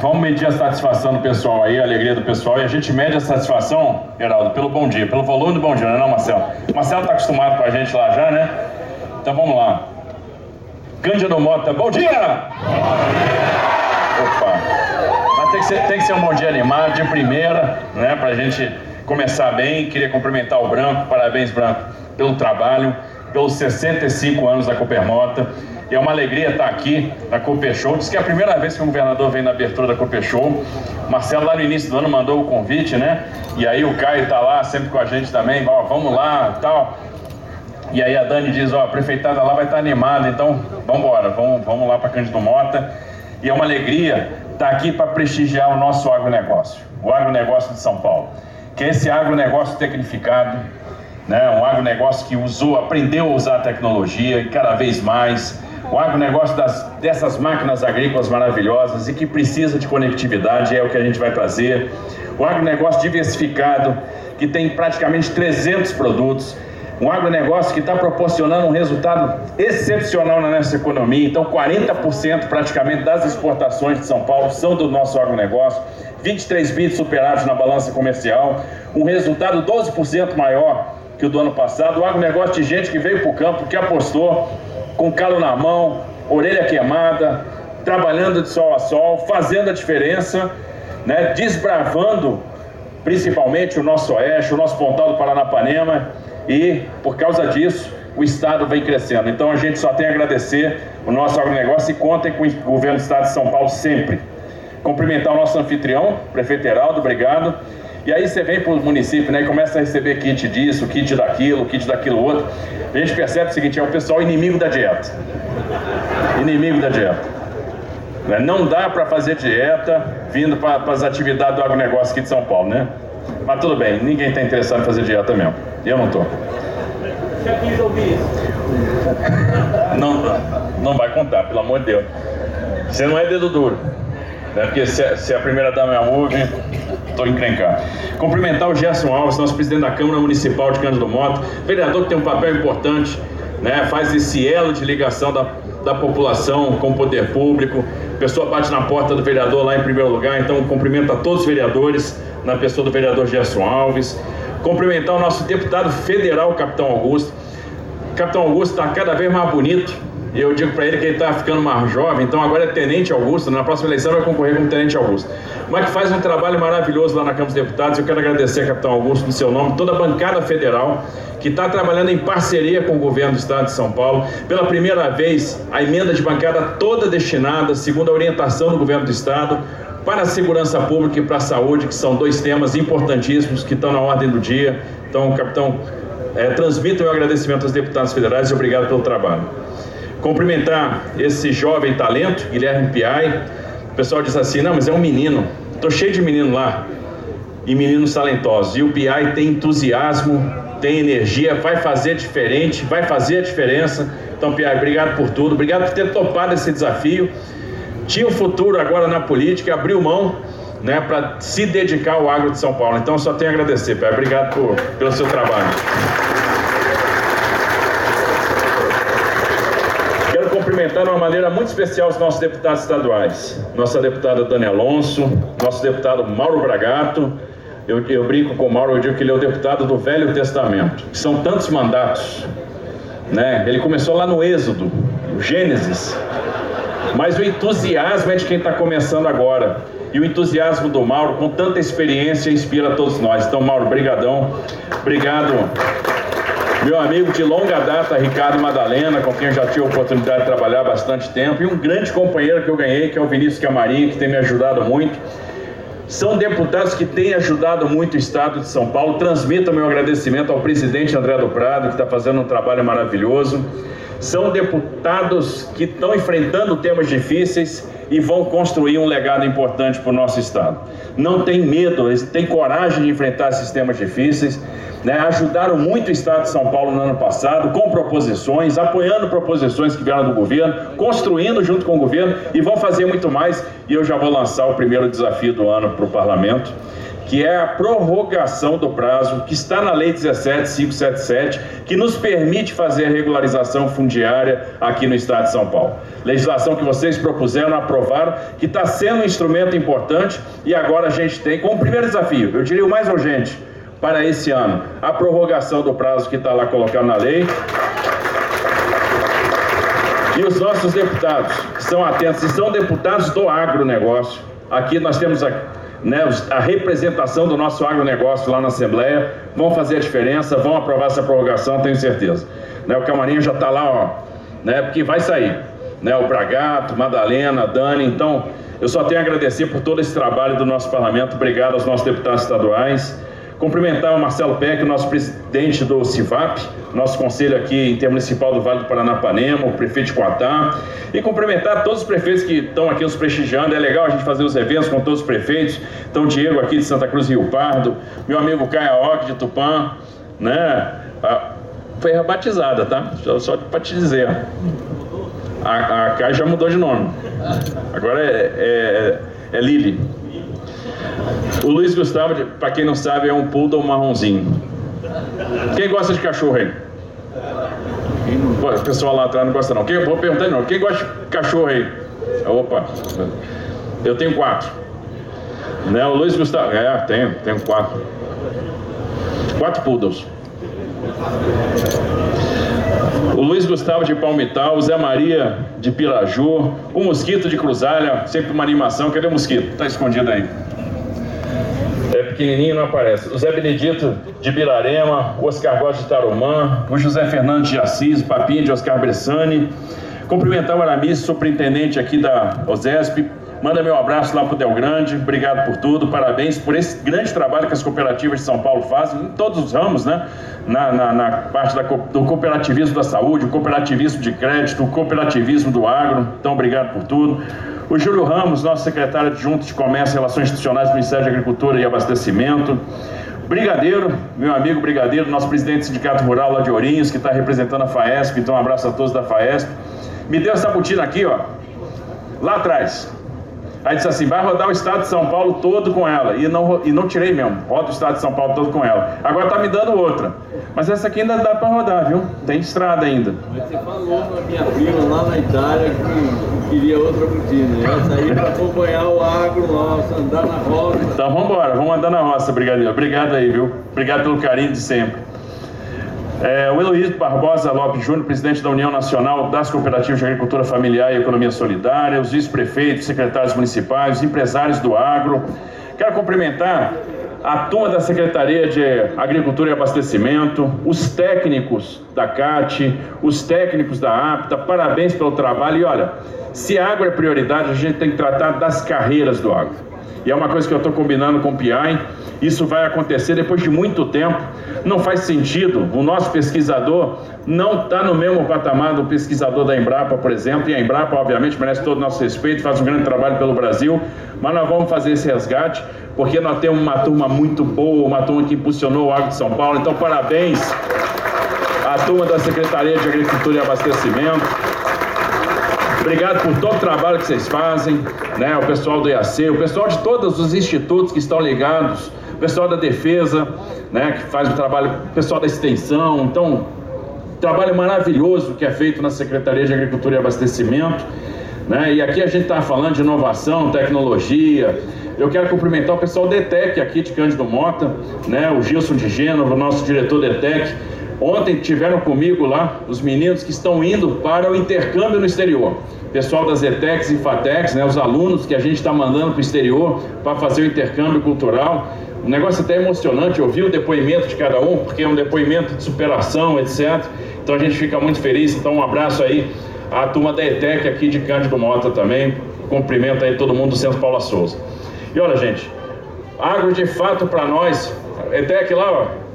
vamos medir a satisfação do pessoal aí, a alegria do pessoal, e a gente mede a satisfação, Geraldo, pelo bom dia, pelo volume do bom dia, não é Marcelo? Marcelo está acostumado com a gente lá já, né? Então vamos lá. Cândido Mota, bom dia! Opa! Mas tem que, ser, tem que ser um bom dia animado, de primeira, né? Pra gente começar bem. Queria cumprimentar o Branco, parabéns, Branco, pelo trabalho, pelos 65 anos da Coopermota. E é uma alegria estar aqui na Cooper Show. Diz que é a primeira vez que o governador vem na abertura da Cooper Show. Marcelo, lá no início do ano, mandou o convite, né? E aí o Caio está lá sempre com a gente também. Ó, vamos lá tal. E aí a Dani diz: Ó, a prefeitada lá vai estar animada, então vamos embora, vamos, vamos lá para Cândido Mota. E é uma alegria estar aqui para prestigiar o nosso agronegócio, o agronegócio de São Paulo. Que é esse agronegócio tecnificado, né? um agronegócio que usou, aprendeu a usar a tecnologia e cada vez mais o agronegócio das, dessas máquinas agrícolas maravilhosas e que precisa de conectividade, é o que a gente vai trazer. O agronegócio diversificado, que tem praticamente 300 produtos. Um agronegócio que está proporcionando um resultado excepcional na nossa economia. Então, 40% praticamente das exportações de São Paulo são do nosso agronegócio. 23 bits superados na balança comercial. Um resultado 12% maior que o do ano passado. O agronegócio de gente que veio para o campo, que apostou, com calo na mão, orelha queimada, trabalhando de sol a sol, fazendo a diferença, né, desbravando principalmente o nosso oeste, o nosso pontal do Paranapanema e por causa disso o Estado vem crescendo. Então a gente só tem a agradecer o nosso agronegócio e contem com o governo do Estado de São Paulo sempre. Cumprimentar o nosso anfitrião, prefeito Heraldo, obrigado. E aí você vem para o município né, e começa a receber kit disso, kit daquilo, kit daquilo outro. A gente percebe o seguinte, é o pessoal inimigo da dieta. Inimigo da dieta. Né, não dá para fazer dieta vindo para as atividades do agronegócio aqui de São Paulo, né? Mas tudo bem, ninguém está interessado em fazer dieta mesmo. Eu não estou. Já quis ouvir isso? Não, não vai contar, pelo amor de Deus. Você não é dedo duro. Né? Porque se, se a primeira dama é a ouve, estou encrencado. Cumprimentar o Gerson Alves, nosso presidente da Câmara Municipal de Cândido Moto, vereador que tem um papel importante, né? faz esse elo de ligação da, da população com o poder público. A pessoa bate na porta do vereador lá em primeiro lugar, então cumprimenta todos os vereadores, na pessoa do vereador Gerson Alves. Cumprimentar o nosso deputado federal, Capitão Augusto. Capitão Augusto está cada vez mais bonito, e eu digo para ele que ele está ficando mais jovem, então agora é Tenente Augusto, na próxima eleição vai concorrer como Tenente Augusto. Mas que faz um trabalho maravilhoso lá na Câmara dos Deputados. Eu quero agradecer, Capitão Augusto, no seu nome, toda a bancada federal que está trabalhando em parceria com o governo do Estado de São Paulo. Pela primeira vez, a emenda de bancada toda destinada, segundo a orientação do governo do Estado, para a segurança pública e para a saúde, que são dois temas importantíssimos que estão na ordem do dia. Então, capitão, é, transmito meu agradecimento aos deputados federais e obrigado pelo trabalho. Cumprimentar esse jovem talento, Guilherme Piai. O pessoal diz assim: não, mas é um menino. Estou cheio de menino lá e meninos talentosos. E o Piai tem entusiasmo, tem energia, vai fazer diferente, vai fazer a diferença. Então, Piai, obrigado por tudo, obrigado por ter topado esse desafio. Tinha um futuro agora na política, abriu mão né, para se dedicar ao agro de São Paulo. Então, só tenho a agradecer, Piai. Obrigado por, pelo seu trabalho. Cumprimentar de uma maneira muito especial os nossos deputados estaduais. Nossa deputada Dani Alonso, nosso deputado Mauro Bragato. Eu, eu brinco com o Mauro, eu digo que ele é o deputado do Velho Testamento. São tantos mandatos. Né? Ele começou lá no Êxodo, no Gênesis. Mas o entusiasmo é de quem está começando agora. E o entusiasmo do Mauro, com tanta experiência, inspira todos nós. Então, Mauro, brigadão. Obrigado meu amigo de longa data, Ricardo Madalena, com quem eu já tive a oportunidade de trabalhar bastante tempo, e um grande companheiro que eu ganhei, que é o Vinícius Camarim, que tem me ajudado muito. São deputados que têm ajudado muito o Estado de São Paulo. Transmito meu agradecimento ao presidente André do Prado, que está fazendo um trabalho maravilhoso. São deputados que estão enfrentando temas difíceis e vão construir um legado importante para o nosso Estado. Não tem medo, eles têm coragem de enfrentar esses temas difíceis né, ajudaram muito o Estado de São Paulo no ano passado, com proposições, apoiando proposições que vieram do governo, construindo junto com o governo e vão fazer muito mais. E eu já vou lançar o primeiro desafio do ano para o parlamento, que é a prorrogação do prazo que está na Lei 17577, que nos permite fazer a regularização fundiária aqui no Estado de São Paulo. Legislação que vocês propuseram, aprovaram, que está sendo um instrumento importante e agora a gente tem como primeiro desafio, eu diria o mais urgente, para esse ano, a prorrogação do prazo que está lá colocado na lei. E os nossos deputados, que são atentos, e são deputados do agronegócio. Aqui nós temos a, né, a representação do nosso agronegócio lá na Assembleia, vão fazer a diferença, vão aprovar essa prorrogação, tenho certeza. Né, o Camarinha já está lá, ó, né, porque vai sair. Né, o Bragato, Madalena, Dani, então eu só tenho a agradecer por todo esse trabalho do nosso parlamento, obrigado aos nossos deputados estaduais. Cumprimentar o Marcelo Peck, nosso presidente do CIVAP, nosso conselho aqui intermunicipal do Vale do Paranapanema, o prefeito de Coatá, e cumprimentar todos os prefeitos que estão aqui nos prestigiando. É legal a gente fazer os eventos com todos os prefeitos. Então, Diego aqui de Santa Cruz Rio Pardo, meu amigo Caia Ock de Tupã, né? Ah, foi rebatizada, tá? Só, só para te dizer. A, a Caia já mudou de nome. Agora é, é, é Lili. O Luiz Gustavo, para quem não sabe, é um poodle marronzinho. Quem gosta de cachorro aí? o pessoal lá atrás não gosta não. Quem, vou perguntar. Quem gosta de cachorro aí? Opa, eu tenho quatro. Né? O Luiz Gustavo, é, tenho, tenho quatro. Quatro poodles. O Luiz Gustavo de Palmital, o Zé Maria de Piraju, o Mosquito de Cruzalha, sempre uma animação. Cadê o Mosquito? Tá escondido aí pequenininho não aparece. O Zé Benedito de Birarema, o Oscar Gosta de Tarumã, o José Fernando de Assis, o Papinho de Oscar Bressani. Cumprimentar o Aramis, superintendente aqui da OSESP. Manda meu abraço lá para o Del Grande, obrigado por tudo, parabéns por esse grande trabalho que as cooperativas de São Paulo fazem, em todos os ramos, né? Na, na, na parte da, do cooperativismo da saúde, o cooperativismo de crédito, o cooperativismo do agro, então obrigado por tudo. O Júlio Ramos, nosso secretário adjunto de Comércio e Relações Institucionais do Ministério de Agricultura e Abastecimento. Brigadeiro, meu amigo Brigadeiro, nosso presidente do Sindicato Rural lá de Ourinhos, que está representando a FAESP, então um abraço a todos da FAESP. Me deu essa botina aqui, ó, lá atrás. Aí disse assim, vai rodar o estado de São Paulo todo com ela. E não, e não tirei mesmo, roda o estado de São Paulo todo com ela. Agora tá me dando outra. Mas essa aqui ainda dá para rodar, viu? Tem estrada ainda. Mas você falou pra minha prima lá na Itália que queria outra botina. Essa aí para acompanhar o agro nosso, andar na roça. Então vamos embora, vamos andar na roça, brigadeiro. Obrigado aí, viu? Obrigado pelo carinho de sempre. É, o Heloísio Barbosa Lopes Júnior, presidente da União Nacional das Cooperativas de Agricultura Familiar e Economia Solidária, os vice-prefeitos, secretários municipais, os empresários do agro. Quero cumprimentar a turma da Secretaria de Agricultura e Abastecimento, os técnicos da CAT, os técnicos da APTA, parabéns pelo trabalho. E olha, se agro é prioridade, a gente tem que tratar das carreiras do agro. E é uma coisa que eu estou combinando com o PI isso vai acontecer depois de muito tempo. Não faz sentido. O nosso pesquisador não está no mesmo patamar do pesquisador da Embrapa, por exemplo. E a Embrapa, obviamente, merece todo o nosso respeito, faz um grande trabalho pelo Brasil. Mas nós vamos fazer esse resgate, porque nós temos uma turma muito boa, uma turma que impulsionou o Agro de São Paulo. Então, parabéns à turma da Secretaria de Agricultura e Abastecimento. Obrigado por todo o trabalho que vocês fazem, né? O pessoal do IAC, o pessoal de todos os institutos que estão ligados pessoal da defesa, né, que faz o trabalho, o pessoal da extensão, então, trabalho maravilhoso que é feito na Secretaria de Agricultura e Abastecimento, né, e aqui a gente está falando de inovação, tecnologia, eu quero cumprimentar o pessoal da ETEC aqui de Cândido Mota, né, o Gilson de Gênova, nosso diretor da ETEC, Ontem tiveram comigo lá os meninos que estão indo para o intercâmbio no exterior. Pessoal das ETECs e FATECs, né, os alunos que a gente está mandando para o exterior para fazer o intercâmbio cultural. Um negócio até emocionante ouvir o depoimento de cada um, porque é um depoimento de superação, etc. Então a gente fica muito feliz. Então um abraço aí à turma da ETEC aqui de Cândido Mota também. Cumprimento aí todo mundo do Centro Paula Souza. E olha, gente, agro de fato para nós, ETEC lá, ó.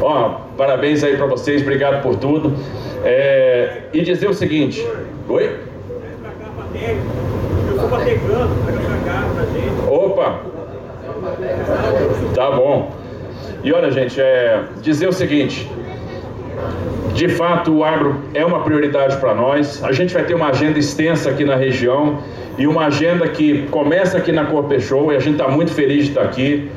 Ó, parabéns aí para vocês, obrigado por tudo. É, e dizer o seguinte. Oi? Opa! Tá bom. E olha, gente, é dizer o seguinte: De fato, o agro é uma prioridade para nós. A gente vai ter uma agenda extensa aqui na região e uma agenda que começa aqui na Corpechou e a gente está muito feliz de estar aqui.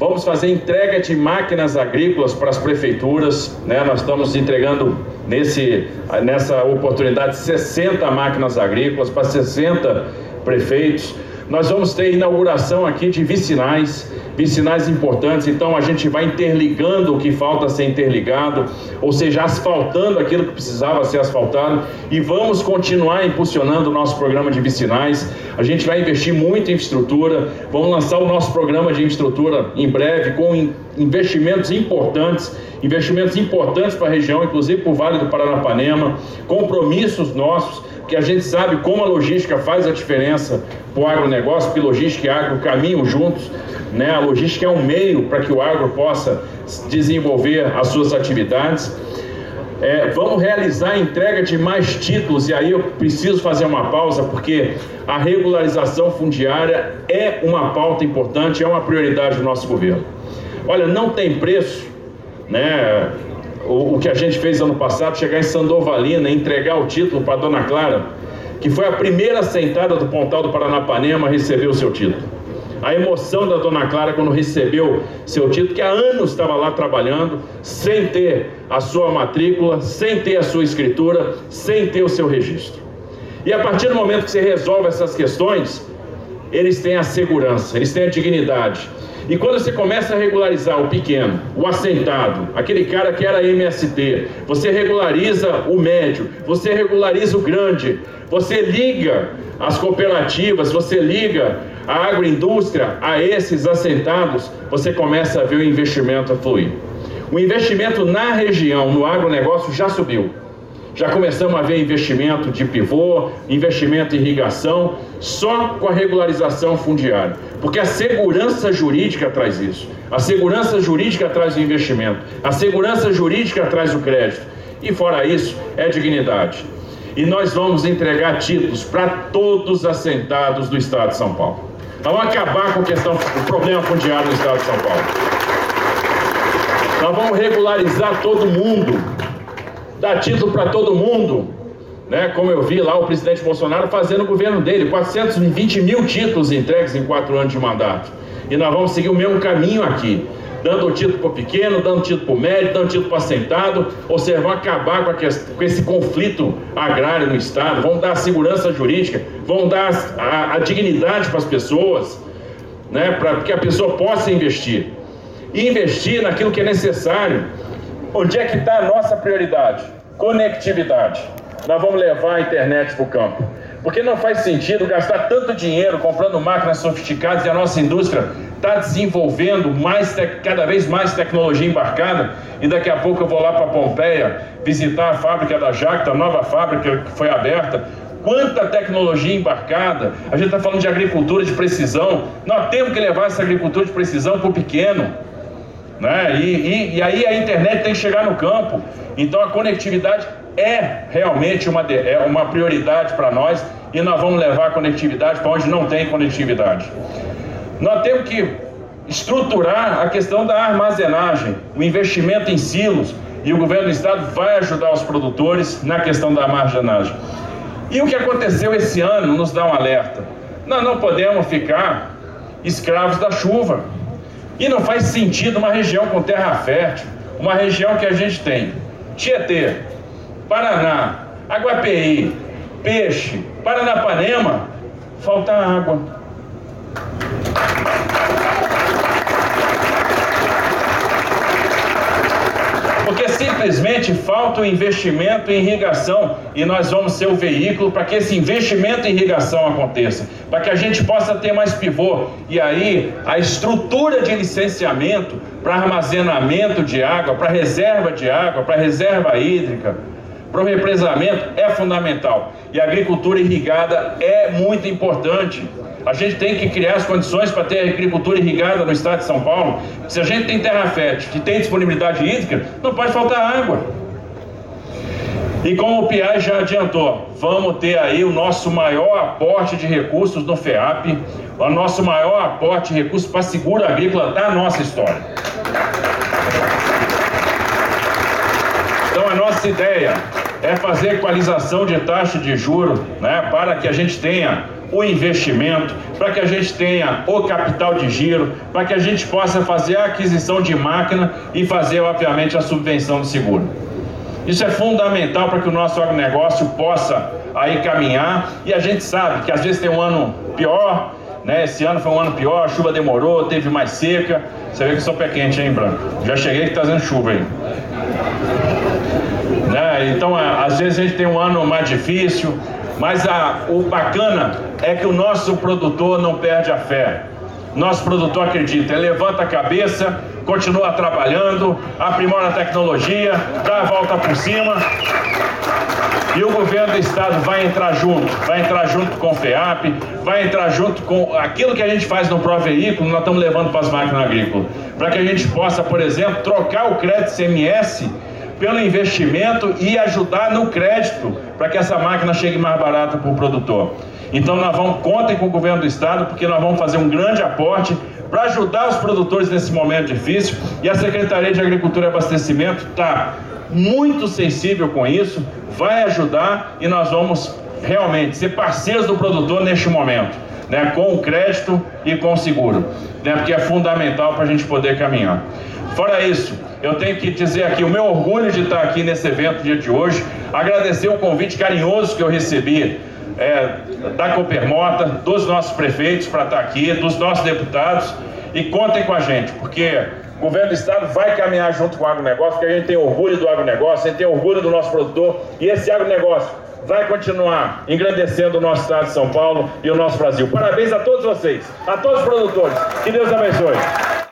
Vamos fazer entrega de máquinas agrícolas para as prefeituras, né? Nós estamos entregando nesse, nessa oportunidade 60 máquinas agrícolas para 60 prefeitos. Nós vamos ter inauguração aqui de vicinais, vicinais importantes, então a gente vai interligando o que falta ser interligado, ou seja, asfaltando aquilo que precisava ser asfaltado, e vamos continuar impulsionando o nosso programa de vicinais. A gente vai investir muito em infraestrutura, vamos lançar o nosso programa de infraestrutura em breve, com investimentos importantes, investimentos importantes para a região, inclusive para o Vale do Paranapanema, compromissos nossos que a gente sabe como a logística faz a diferença para o agronegócio, porque logística e agro caminham juntos. Né? A logística é um meio para que o agro possa desenvolver as suas atividades. É, vamos realizar a entrega de mais títulos, e aí eu preciso fazer uma pausa, porque a regularização fundiária é uma pauta importante, é uma prioridade do nosso governo. Olha, não tem preço, né? Que a gente fez ano passado, chegar em Sandovalina e entregar o título para Dona Clara, que foi a primeira sentada do Pontal do Paranapanema a receber o seu título. A emoção da Dona Clara quando recebeu seu título, que há anos estava lá trabalhando, sem ter a sua matrícula, sem ter a sua escritura, sem ter o seu registro. E a partir do momento que você resolve essas questões, eles têm a segurança, eles têm a dignidade, e quando você começa a regularizar o pequeno, o assentado, aquele cara que era MST, você regulariza o médio, você regulariza o grande, você liga as cooperativas, você liga a agroindústria a esses assentados, você começa a ver o investimento a fluir. O investimento na região, no agronegócio, já subiu. Já começamos a ver investimento de pivô, investimento em irrigação, só com a regularização fundiária. Porque a segurança jurídica traz isso. A segurança jurídica traz o investimento. A segurança jurídica traz o crédito. E fora isso, é dignidade. E nós vamos entregar títulos para todos os assentados do Estado de São Paulo. Vamos acabar com questão, o problema fundiário no Estado de São Paulo. Nós vamos regularizar todo mundo dá título para todo mundo, né? como eu vi lá o presidente Bolsonaro fazendo o governo dele, 420 mil títulos entregues em quatro anos de mandato. E nós vamos seguir o mesmo caminho aqui, dando título para o pequeno, dando título para o médio, dando título para assentado, ou seja, vão acabar com, questão, com, esse conflito agrário no Estado, vão dar segurança jurídica, vão dar a, a dignidade para as pessoas, né? para que a pessoa possa investir. E investir naquilo que é necessário Onde é que está a nossa prioridade? Conectividade. Nós vamos levar a internet para o campo. Porque não faz sentido gastar tanto dinheiro comprando máquinas sofisticadas e a nossa indústria está desenvolvendo mais cada vez mais tecnologia embarcada e daqui a pouco eu vou lá para Pompeia visitar a fábrica da Jacta, a nova fábrica que foi aberta. Quanta tecnologia embarcada! A gente está falando de agricultura de precisão. Nós temos que levar essa agricultura de precisão para o pequeno. Né? E, e, e, aí a internet tem que chegar no campo. Então a conectividade é realmente uma, é uma prioridade para nós e nós vamos levar a conectividade para onde não tem conectividade. Nós temos que estruturar a questão da armazenagem, o investimento em silos, e o governo do estado vai ajudar os produtores na questão da armazenagem. E o que aconteceu esse ano nos dá um alerta. Nós não podemos ficar escravos da chuva. E não faz sentido uma região com terra fértil, uma região que a gente tem Tietê, Paraná, Aguapeí, Peixe, Paranapanema, falta água. Porque simplesmente falta o investimento em irrigação e nós vamos ser o veículo para que esse investimento em irrigação aconteça, para que a gente possa ter mais pivô. E aí a estrutura de licenciamento para armazenamento de água, para reserva de água, para reserva hídrica, para o represamento é fundamental. E a agricultura irrigada é muito importante. A gente tem que criar as condições para ter agricultura irrigada no estado de São Paulo. Se a gente tem terra fértil, que tem disponibilidade hídrica, não pode faltar água. E como o PIA já adiantou, vamos ter aí o nosso maior aporte de recursos no FEAP, o nosso maior aporte de recursos para seguro agrícola da nossa história. Então a nossa ideia é fazer equalização de taxa de juro, né, para que a gente tenha o investimento, para que a gente tenha o capital de giro, para que a gente possa fazer a aquisição de máquina e fazer, obviamente, a subvenção do seguro. Isso é fundamental para que o nosso agronegócio possa aí caminhar e a gente sabe que às vezes tem um ano pior, né? Esse ano foi um ano pior, a chuva demorou, teve mais seca. Você vê que eu sou pé quente, hein, Branco? Já cheguei que tá fazendo chuva aí. Né? Então, às vezes a gente tem um ano mais difícil, mas a, o bacana é que o nosso produtor não perde a fé. Nosso produtor acredita, ele levanta a cabeça, continua trabalhando, aprimora a tecnologia, dá a volta por cima. E o governo do estado vai entrar junto, vai entrar junto com o FEAP, vai entrar junto com aquilo que a gente faz no Pro Veículo, nós estamos levando para as máquinas agrícolas. Para que a gente possa, por exemplo, trocar o crédito CMS pelo investimento e ajudar no crédito para que essa máquina chegue mais barata para o produtor. Então nós vamos, contem com o governo do estado, porque nós vamos fazer um grande aporte para ajudar os produtores nesse momento difícil e a Secretaria de Agricultura e Abastecimento está muito sensível com isso, vai ajudar e nós vamos realmente ser parceiros do produtor neste momento, né, com o crédito e com o seguro, né, porque é fundamental para a gente poder caminhar. Fora isso, eu tenho que dizer aqui o meu orgulho de estar aqui nesse evento dia de hoje, agradecer o convite carinhoso que eu recebi é, da Copermota, dos nossos prefeitos para estar aqui, dos nossos deputados e contem com a gente, porque o governo do estado vai caminhar junto com o agronegócio, porque a gente tem orgulho do agronegócio, a gente tem orgulho do nosso produtor e esse agronegócio vai continuar engrandecendo o nosso estado de São Paulo e o nosso Brasil. Parabéns a todos vocês, a todos os produtores. Que Deus abençoe.